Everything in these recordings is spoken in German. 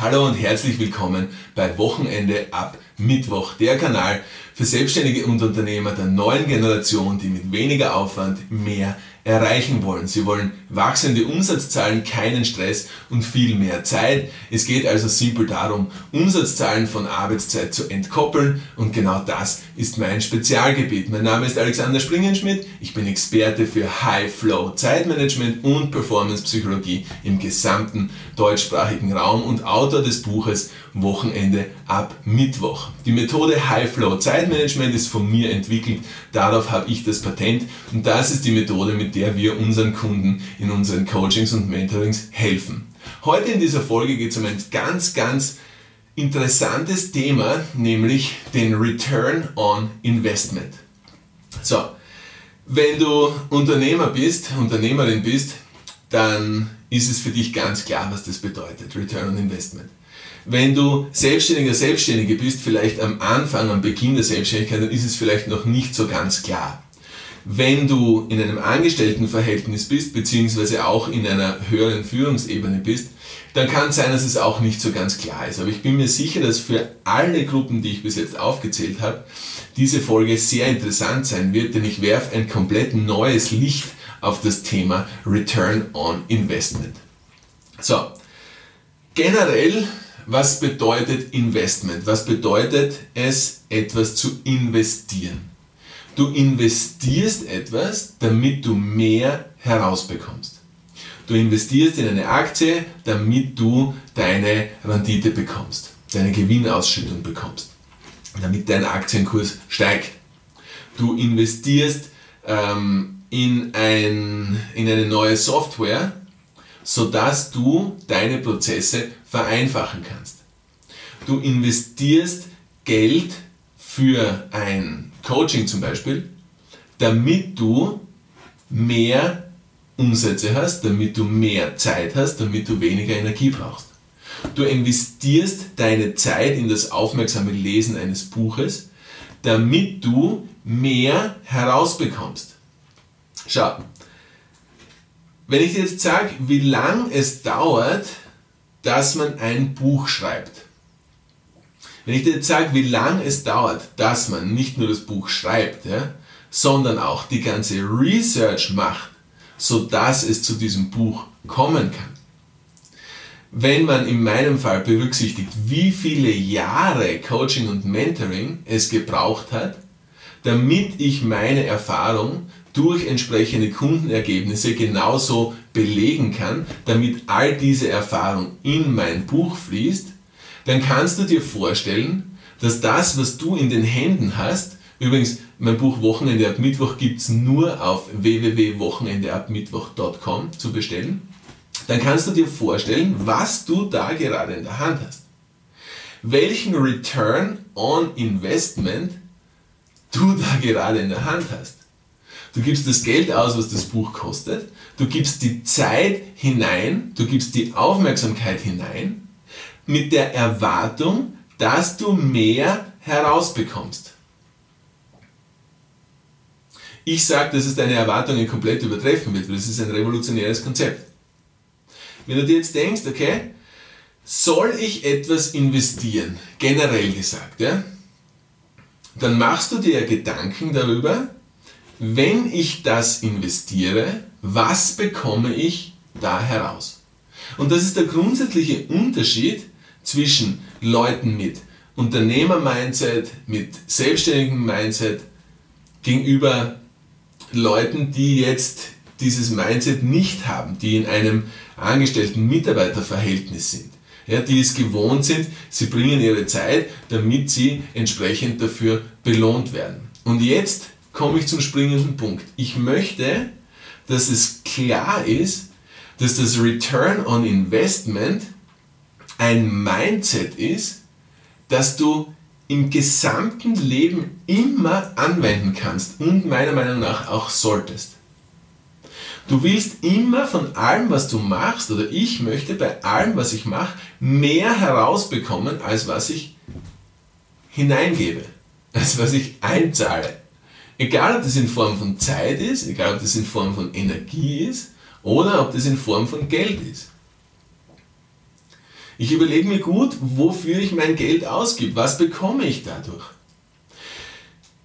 Hallo und herzlich willkommen bei Wochenende ab Mittwoch, der Kanal für Selbstständige und Unternehmer der neuen Generation, die mit weniger Aufwand mehr erreichen wollen. Sie wollen wachsende Umsatzzahlen, keinen Stress und viel mehr Zeit. Es geht also simpel darum, Umsatzzahlen von Arbeitszeit zu entkoppeln und genau das ist mein Spezialgebiet. Mein Name ist Alexander Springenschmidt, ich bin Experte für High Flow Zeitmanagement und Performance Psychologie im gesamten deutschsprachigen Raum und Autor des Buches Wochenende ab Mittwoch. Die Methode High Flow Zeitmanagement ist von mir entwickelt, darauf habe ich das Patent und das ist die Methode, mit der wir unseren Kunden in unseren Coachings und Mentorings helfen. Heute in dieser Folge geht es um ein ganz, ganz interessantes Thema, nämlich den Return on Investment. So, wenn du Unternehmer bist, Unternehmerin bist, dann ist es für dich ganz klar, was das bedeutet, Return on Investment. Wenn du Selbstständiger, Selbstständige bist, vielleicht am Anfang, am Beginn der Selbstständigkeit, dann ist es vielleicht noch nicht so ganz klar. Wenn du in einem Angestelltenverhältnis bist, beziehungsweise auch in einer höheren Führungsebene bist, dann kann es sein, dass es auch nicht so ganz klar ist. Aber ich bin mir sicher, dass für alle Gruppen, die ich bis jetzt aufgezählt habe, diese Folge sehr interessant sein wird, denn ich werfe ein komplett neues Licht auf das Thema Return on Investment. So, generell, was bedeutet Investment? Was bedeutet es, etwas zu investieren? Du investierst etwas, damit du mehr herausbekommst. Du investierst in eine Aktie, damit du deine Rendite bekommst, deine Gewinnausschüttung bekommst, damit dein Aktienkurs steigt. Du investierst ähm, in, ein, in eine neue Software, sodass du deine Prozesse vereinfachen kannst. Du investierst Geld für ein Coaching zum Beispiel, damit du mehr Umsätze hast, damit du mehr Zeit hast, damit du weniger Energie brauchst. Du investierst deine Zeit in das aufmerksame Lesen eines Buches, damit du mehr herausbekommst. Schau, wenn ich dir jetzt sage, wie lang es dauert, dass man ein Buch schreibt, wenn ich dir jetzt sage, wie lange es dauert, dass man nicht nur das Buch schreibt, ja, sondern auch die ganze Research macht, sodass es zu diesem Buch kommen kann. Wenn man in meinem Fall berücksichtigt, wie viele Jahre Coaching und Mentoring es gebraucht hat, damit ich meine Erfahrung durch entsprechende Kundenergebnisse genauso belegen kann, damit all diese Erfahrung in mein Buch fließt, dann kannst du dir vorstellen, dass das, was du in den Händen hast, übrigens mein Buch Wochenende ab Mittwoch gibt es nur auf www.wochenendeabmittwoch.com zu bestellen, dann kannst du dir vorstellen, was du da gerade in der Hand hast. Welchen Return on Investment du da gerade in der Hand hast. Du gibst das Geld aus, was das Buch kostet, du gibst die Zeit hinein, du gibst die Aufmerksamkeit hinein mit der Erwartung, dass du mehr herausbekommst. Ich sage, dass es deine Erwartungen komplett übertreffen wird, weil das ist ein revolutionäres Konzept. Wenn du dir jetzt denkst, okay, soll ich etwas investieren, generell gesagt, ja, dann machst du dir Gedanken darüber, wenn ich das investiere, was bekomme ich da heraus? Und das ist der grundsätzliche Unterschied zwischen Leuten mit Unternehmer-Mindset, mit selbstständigem Mindset gegenüber Leuten, die jetzt dieses Mindset nicht haben, die in einem Angestellten-Mitarbeiter-Verhältnis sind. Ja, die es gewohnt sind, sie bringen ihre Zeit, damit sie entsprechend dafür belohnt werden. Und jetzt komme ich zum springenden Punkt. Ich möchte, dass es klar ist, dass das Return on Investment ein Mindset ist, das du im gesamten Leben immer anwenden kannst und meiner Meinung nach auch solltest. Du willst immer von allem, was du machst, oder ich möchte bei allem, was ich mache, mehr herausbekommen, als was ich hineingebe, als was ich einzahle. Egal, ob das in Form von Zeit ist, egal, ob das in Form von Energie ist, oder ob das in Form von Geld ist. Ich überlege mir gut, wofür ich mein Geld ausgebe. Was bekomme ich dadurch?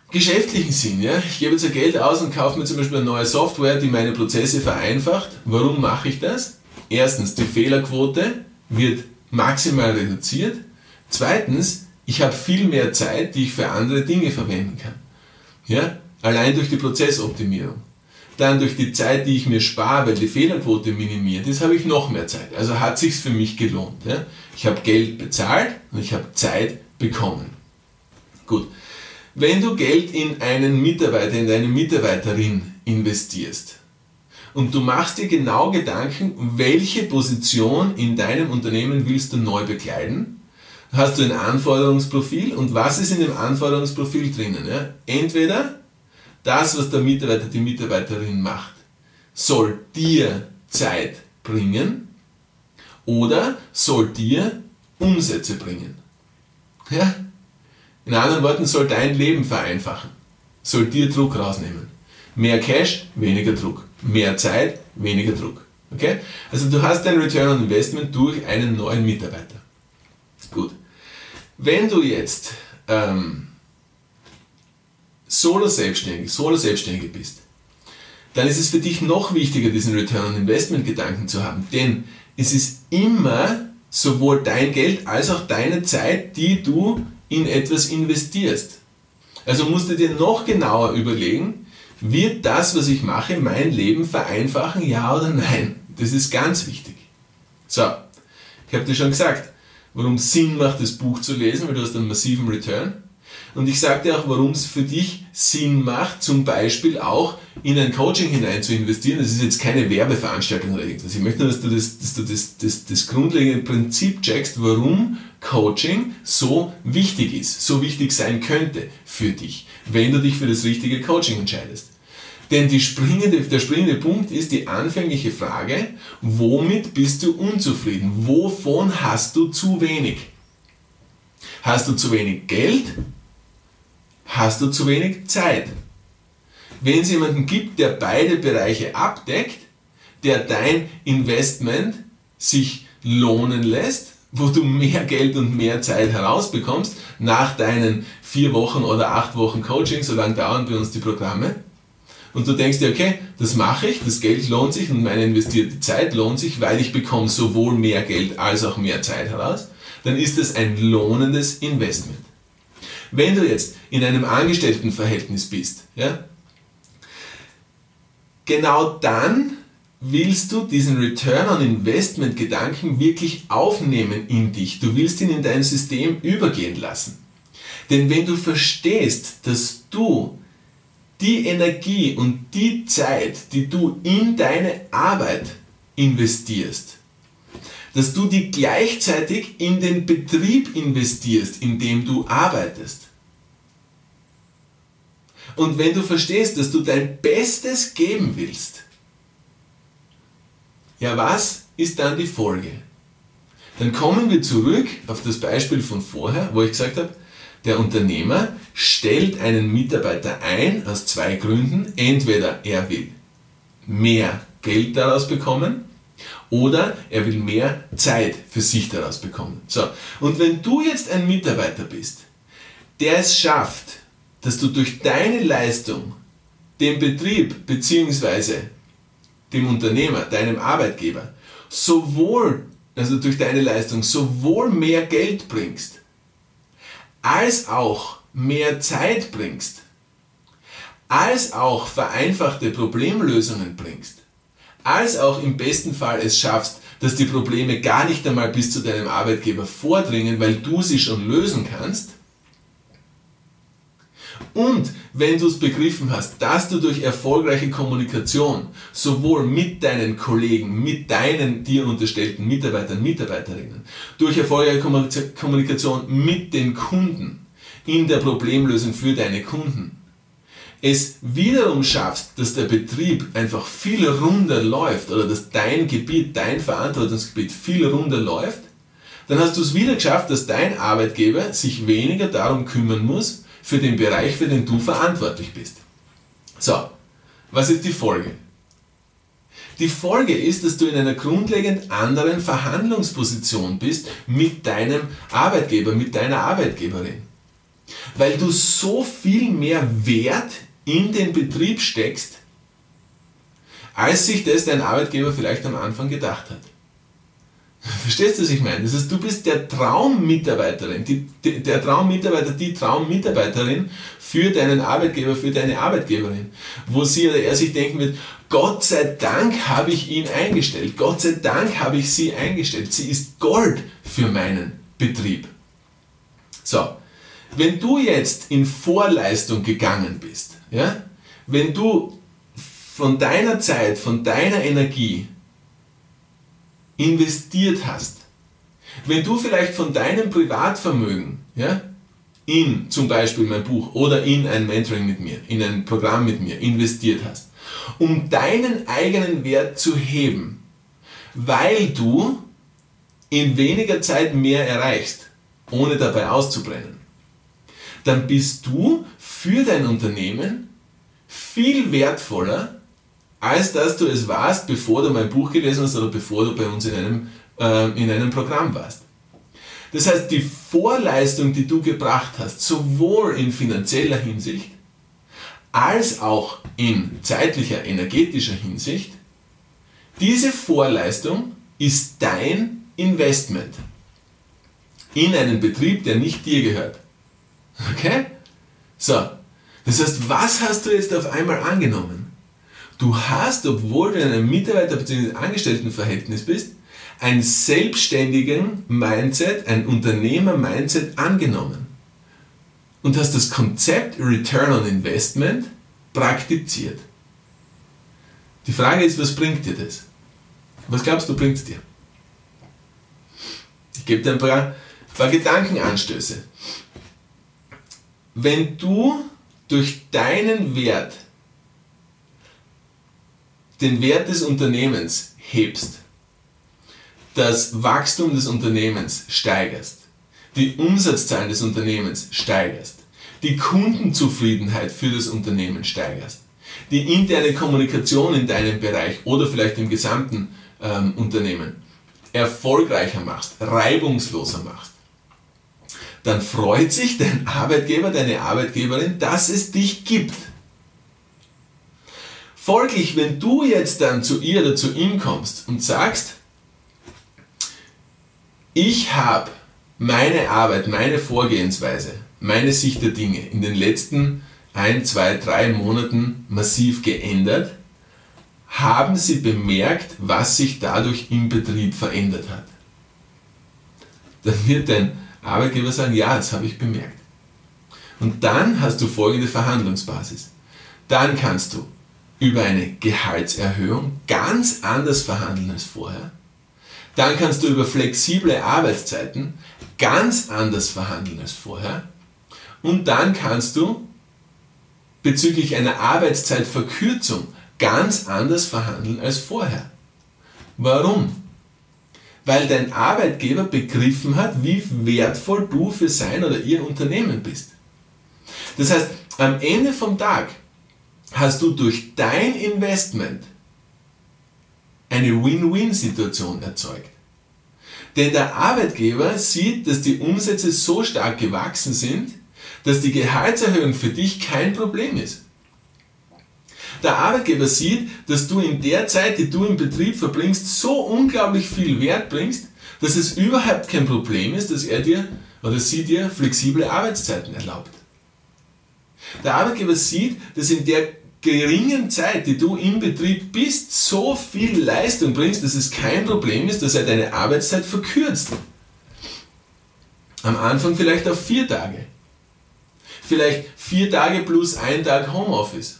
Geschäftlichen Sinn, ja. Ich gebe jetzt Geld aus und kaufe mir zum Beispiel eine neue Software, die meine Prozesse vereinfacht. Warum mache ich das? Erstens, die Fehlerquote wird maximal reduziert. Zweitens, ich habe viel mehr Zeit, die ich für andere Dinge verwenden kann. Ja? Allein durch die Prozessoptimierung. Dann durch die Zeit, die ich mir spare, weil die Fehlerquote minimiert ist, habe ich noch mehr Zeit. Also hat sich für mich gelohnt. Ja? Ich habe Geld bezahlt und ich habe Zeit bekommen. Gut. Wenn du Geld in einen Mitarbeiter, in deine Mitarbeiterin investierst und du machst dir genau Gedanken, welche Position in deinem Unternehmen willst du neu bekleiden, hast du ein Anforderungsprofil und was ist in dem Anforderungsprofil drinnen? Ja? Entweder das, was der Mitarbeiter, die Mitarbeiterin macht, soll dir Zeit bringen oder soll dir Umsätze bringen. Ja? In anderen Worten, soll dein Leben vereinfachen, soll dir Druck rausnehmen. Mehr Cash, weniger Druck. Mehr Zeit, weniger Druck. Okay? Also du hast dein Return on Investment durch einen neuen Mitarbeiter. Gut. Wenn du jetzt ähm, Solo-Selbstständig, Solo-Selbstständige bist, dann ist es für dich noch wichtiger, diesen Return on Investment Gedanken zu haben. Denn es ist immer sowohl dein Geld als auch deine Zeit, die du in etwas investierst. Also musst du dir noch genauer überlegen, wird das, was ich mache, mein Leben vereinfachen, ja oder nein? Das ist ganz wichtig. So, ich habe dir schon gesagt, warum Sinn macht, das Buch zu lesen, weil du hast einen massiven Return. Und ich sage dir auch, warum es für dich Sinn macht, zum Beispiel auch in ein Coaching hinein zu investieren. Das ist jetzt keine Werbeveranstaltung oder irgendwas. Ich möchte nur, dass du das, dass du das, das, das grundlegende Prinzip checkst, warum Coaching so wichtig ist, so wichtig sein könnte für dich, wenn du dich für das richtige Coaching entscheidest. Denn springende, der springende Punkt ist die anfängliche Frage, womit bist du unzufrieden? Wovon hast du zu wenig? Hast du zu wenig Geld? Hast du zu wenig Zeit? Wenn es jemanden gibt, der beide Bereiche abdeckt, der dein Investment sich lohnen lässt, wo du mehr Geld und mehr Zeit herausbekommst nach deinen vier Wochen oder acht Wochen Coaching, so lange dauern bei uns die Programme. Und du denkst dir, okay, das mache ich, das Geld lohnt sich und meine investierte Zeit lohnt sich, weil ich bekomme sowohl mehr Geld als auch mehr Zeit heraus, dann ist es ein lohnendes Investment. Wenn du jetzt in einem Angestelltenverhältnis bist, ja, genau dann willst du diesen Return on Investment Gedanken wirklich aufnehmen in dich. Du willst ihn in dein System übergehen lassen. Denn wenn du verstehst, dass du die Energie und die Zeit, die du in deine Arbeit investierst, dass du die gleichzeitig in den Betrieb investierst, in dem du arbeitest. Und wenn du verstehst, dass du dein Bestes geben willst, ja, was ist dann die Folge? Dann kommen wir zurück auf das Beispiel von vorher, wo ich gesagt habe, der Unternehmer stellt einen Mitarbeiter ein aus zwei Gründen. Entweder er will mehr Geld daraus bekommen oder er will mehr Zeit für sich daraus bekommen. So, und wenn du jetzt ein Mitarbeiter bist, der es schafft, dass du durch deine Leistung dem Betrieb bzw dem Unternehmer, deinem Arbeitgeber, sowohl, also durch deine Leistung, sowohl mehr Geld bringst, als auch mehr Zeit bringst, als auch vereinfachte Problemlösungen bringst, als auch im besten Fall es schaffst, dass die Probleme gar nicht einmal bis zu deinem Arbeitgeber vordringen, weil du sie schon lösen kannst, und wenn du es begriffen hast, dass du durch erfolgreiche Kommunikation sowohl mit deinen Kollegen, mit deinen dir unterstellten Mitarbeitern, Mitarbeiterinnen, durch erfolgreiche Kommunikation mit den Kunden in der Problemlösung für deine Kunden, es wiederum schaffst, dass der Betrieb einfach viel runder läuft oder dass dein Gebiet, dein Verantwortungsgebiet viel runder läuft, dann hast du es wieder geschafft, dass dein Arbeitgeber sich weniger darum kümmern muss, für den Bereich, für den du verantwortlich bist. So, was ist die Folge? Die Folge ist, dass du in einer grundlegend anderen Verhandlungsposition bist mit deinem Arbeitgeber, mit deiner Arbeitgeberin. Weil du so viel mehr Wert in den Betrieb steckst, als sich das dein Arbeitgeber vielleicht am Anfang gedacht hat. Verstehst du, was ich meine? Das heißt, du bist der Traummitarbeiterin, die, der Traummitarbeiter, die Traummitarbeiterin für deinen Arbeitgeber, für deine Arbeitgeberin, wo sie oder er sich denken wird, Gott sei Dank habe ich ihn eingestellt, Gott sei Dank habe ich sie eingestellt, sie ist Gold für meinen Betrieb. So, wenn du jetzt in Vorleistung gegangen bist, ja, wenn du von deiner Zeit, von deiner Energie investiert hast, wenn du vielleicht von deinem Privatvermögen ja, in zum Beispiel mein Buch oder in ein Mentoring mit mir, in ein Programm mit mir investiert hast, um deinen eigenen Wert zu heben, weil du in weniger Zeit mehr erreichst, ohne dabei auszubrennen, dann bist du für dein Unternehmen viel wertvoller, als dass du es warst, bevor du mein Buch gelesen hast oder bevor du bei uns in einem, äh, in einem Programm warst. Das heißt, die Vorleistung, die du gebracht hast, sowohl in finanzieller Hinsicht als auch in zeitlicher, energetischer Hinsicht, diese Vorleistung ist dein Investment in einen Betrieb, der nicht dir gehört. Okay? So, das heißt, was hast du jetzt auf einmal angenommen? Du hast, obwohl du in einem Mitarbeiter- bzw. Angestelltenverhältnis bist, ein selbstständigen Mindset, ein Unternehmer-Mindset angenommen und hast das Konzept Return on Investment praktiziert. Die Frage ist, was bringt dir das? Was glaubst du, bringt es dir? Ich gebe dir ein paar, paar Gedankenanstöße. Wenn du durch deinen Wert den Wert des Unternehmens hebst, das Wachstum des Unternehmens steigerst, die Umsatzzahlen des Unternehmens steigerst, die Kundenzufriedenheit für das Unternehmen steigerst, die interne Kommunikation in deinem Bereich oder vielleicht im gesamten ähm, Unternehmen erfolgreicher machst, reibungsloser machst, dann freut sich dein Arbeitgeber, deine Arbeitgeberin, dass es dich gibt. Folglich, wenn du jetzt dann zu ihr oder zu ihm kommst und sagst, ich habe meine Arbeit, meine Vorgehensweise, meine Sicht der Dinge in den letzten ein, zwei, drei Monaten massiv geändert, haben Sie bemerkt, was sich dadurch im Betrieb verändert hat? Dann wird dein Arbeitgeber sagen, ja, das habe ich bemerkt. Und dann hast du folgende Verhandlungsbasis. Dann kannst du über eine Gehaltserhöhung ganz anders verhandeln als vorher. Dann kannst du über flexible Arbeitszeiten ganz anders verhandeln als vorher. Und dann kannst du bezüglich einer Arbeitszeitverkürzung ganz anders verhandeln als vorher. Warum? Weil dein Arbeitgeber begriffen hat, wie wertvoll du für sein oder ihr Unternehmen bist. Das heißt, am Ende vom Tag hast du durch dein Investment eine Win-Win-Situation erzeugt. Denn der Arbeitgeber sieht, dass die Umsätze so stark gewachsen sind, dass die Gehaltserhöhung für dich kein Problem ist. Der Arbeitgeber sieht, dass du in der Zeit, die du im Betrieb verbringst, so unglaublich viel Wert bringst, dass es überhaupt kein Problem ist, dass er dir oder sie dir flexible Arbeitszeiten erlaubt. Der Arbeitgeber sieht, dass in der geringen Zeit, die du im Betrieb bist, so viel Leistung bringst, dass es kein Problem ist, dass er deine Arbeitszeit verkürzt. Am Anfang vielleicht auf vier Tage. Vielleicht vier Tage plus ein Tag Homeoffice.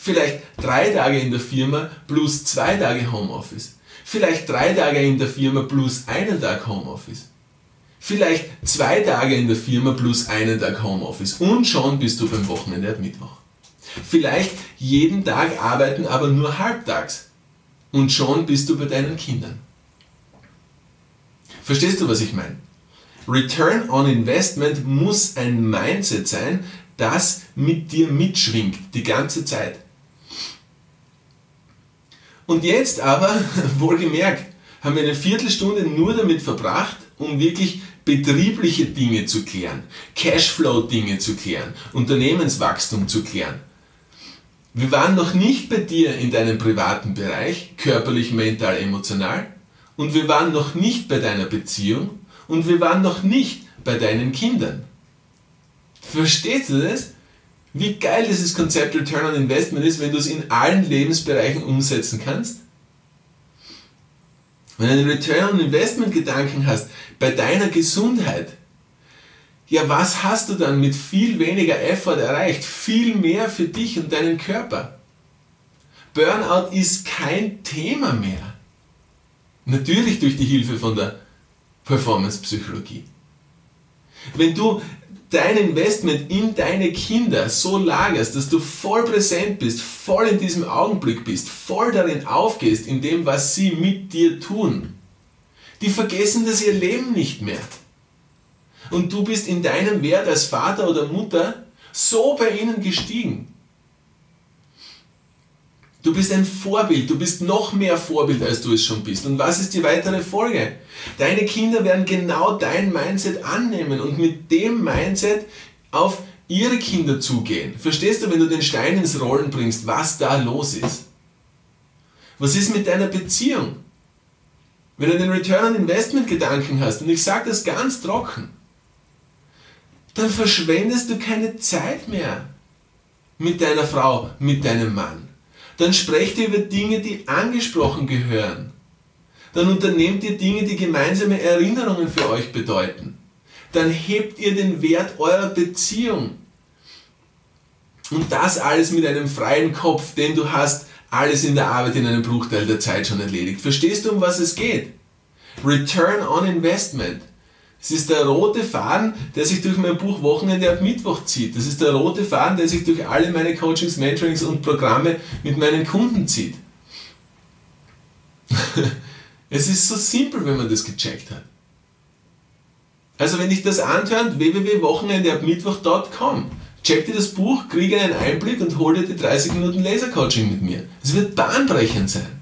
Vielleicht drei Tage in der Firma plus zwei Tage Homeoffice. Vielleicht drei Tage in der Firma plus einen Tag Homeoffice. Vielleicht zwei Tage in der Firma plus einen Tag Homeoffice. Und schon bist du beim Wochenende ab Mittwoch. Vielleicht jeden Tag arbeiten, aber nur halbtags. Und schon bist du bei deinen Kindern. Verstehst du, was ich meine? Return on Investment muss ein Mindset sein, das mit dir mitschwingt die ganze Zeit. Und jetzt aber, wohlgemerkt, haben wir eine Viertelstunde nur damit verbracht, um wirklich betriebliche Dinge zu klären, Cashflow-Dinge zu klären, Unternehmenswachstum zu klären. Wir waren noch nicht bei dir in deinem privaten Bereich, körperlich, mental, emotional, und wir waren noch nicht bei deiner Beziehung und wir waren noch nicht bei deinen Kindern. Verstehst du das? Wie geil dieses Konzept Return on Investment ist, wenn du es in allen Lebensbereichen umsetzen kannst? Wenn du einen Return on Investment Gedanken hast bei deiner Gesundheit, ja, was hast du dann mit viel weniger Effort erreicht? Viel mehr für dich und deinen Körper. Burnout ist kein Thema mehr. Natürlich durch die Hilfe von der Performance-Psychologie. Wenn du dein Investment in deine Kinder so lagerst, dass du voll präsent bist, voll in diesem Augenblick bist, voll darin aufgehst, in dem, was sie mit dir tun, die vergessen das ihr Leben nicht mehr. Und du bist in deinem Wert als Vater oder Mutter so bei ihnen gestiegen. Du bist ein Vorbild, du bist noch mehr Vorbild, als du es schon bist. Und was ist die weitere Folge? Deine Kinder werden genau dein Mindset annehmen und mit dem Mindset auf ihre Kinder zugehen. Verstehst du, wenn du den Stein ins Rollen bringst, was da los ist? Was ist mit deiner Beziehung? Wenn du den Return on Investment Gedanken hast, und ich sage das ganz trocken, dann verschwendest du keine Zeit mehr mit deiner Frau, mit deinem Mann. Dann sprecht ihr über Dinge, die angesprochen gehören. Dann unternehmt ihr Dinge, die gemeinsame Erinnerungen für euch bedeuten. Dann hebt ihr den Wert eurer Beziehung. Und das alles mit einem freien Kopf, denn du hast alles in der Arbeit in einem Bruchteil der Zeit schon erledigt. Verstehst du, um was es geht? Return on Investment. Es ist der rote Faden, der sich durch mein Buch Wochenende ab Mittwoch zieht. Das ist der rote Faden, der sich durch alle meine Coachings, Mentorings und Programme mit meinen Kunden zieht. es ist so simpel, wenn man das gecheckt hat. Also wenn dich das anhört, www.wochenendeabmittwoch.com. Check dir das Buch, kriege einen Einblick und hol dir die 30 Minuten Lasercoaching mit mir. Es wird bahnbrechend sein.